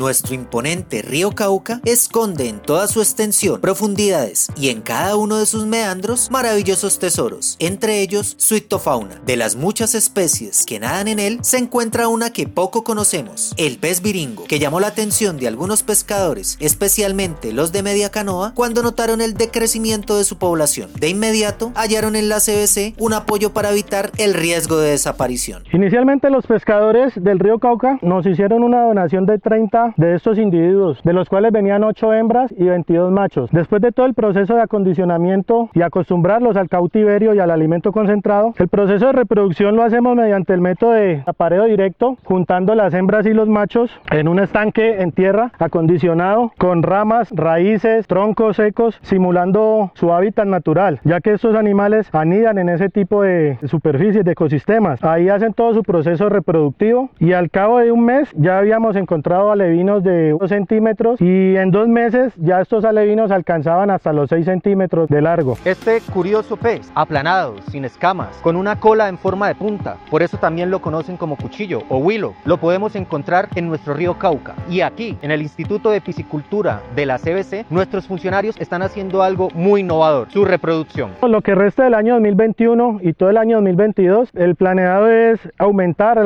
Nuestro imponente río Cauca esconde en toda su extensión, profundidades y en cada uno de sus meandros maravillosos tesoros, entre ellos su ictofauna. De las muchas especies que nadan en él, se encuentra una que poco conocemos, el pez viringo, que llamó la atención de algunos pescadores, especialmente los de media canoa, cuando notaron el decrecimiento de su población. De inmediato hallaron en la CBC un apoyo para evitar el riesgo de desaparición. Inicialmente los pescadores del río Cauca nos hicieron una donación de 30 de estos individuos, de los cuales venían 8 hembras y 22 machos. Después de todo el proceso de acondicionamiento y acostumbrarlos al cautiverio y al alimento concentrado, el proceso de reproducción lo hacemos mediante el método de apareo directo, juntando las hembras y los machos en un estanque en tierra acondicionado con ramas, raíces, troncos secos, simulando su hábitat natural, ya que estos animales anidan en ese tipo de superficies, de ecosistemas. Ahí hacen todo su proceso reproductivo y al cabo de un mes ya habíamos encontrado alevinos de 2 centímetros y en dos meses ya estos alevinos alcanzaban hasta los 6 centímetros de largo. Este curioso pez, aplanado, sin escamas, con una cola en forma de punta, por eso también lo conocen como cuchillo o huilo, lo podemos encontrar en nuestro río Cauca. Y aquí, en el Instituto de Piscicultura de la CBC, nuestros funcionarios están haciendo algo muy innovador, su reproducción. Lo que resta del año 2021 y todo el año 2022, el planeado es aumentar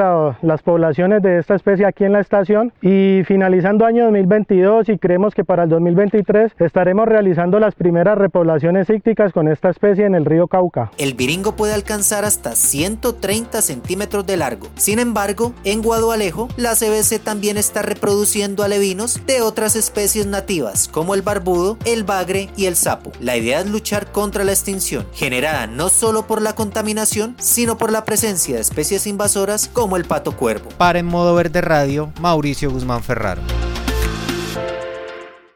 las poblaciones de esta especie aquí en la estación y finalmente finalizando año 2022 y creemos que para el 2023 estaremos realizando las primeras repoblaciones ícticas con esta especie en el río Cauca. El viringo puede alcanzar hasta 130 centímetros de largo. Sin embargo, en Guadualejo, la CBC también está reproduciendo alevinos de otras especies nativas, como el barbudo, el bagre y el sapo. La idea es luchar contra la extinción, generada no solo por la contaminación, sino por la presencia de especies invasoras como el pato cuervo. Para En Modo Verde Radio, Mauricio Guzmán escuchar.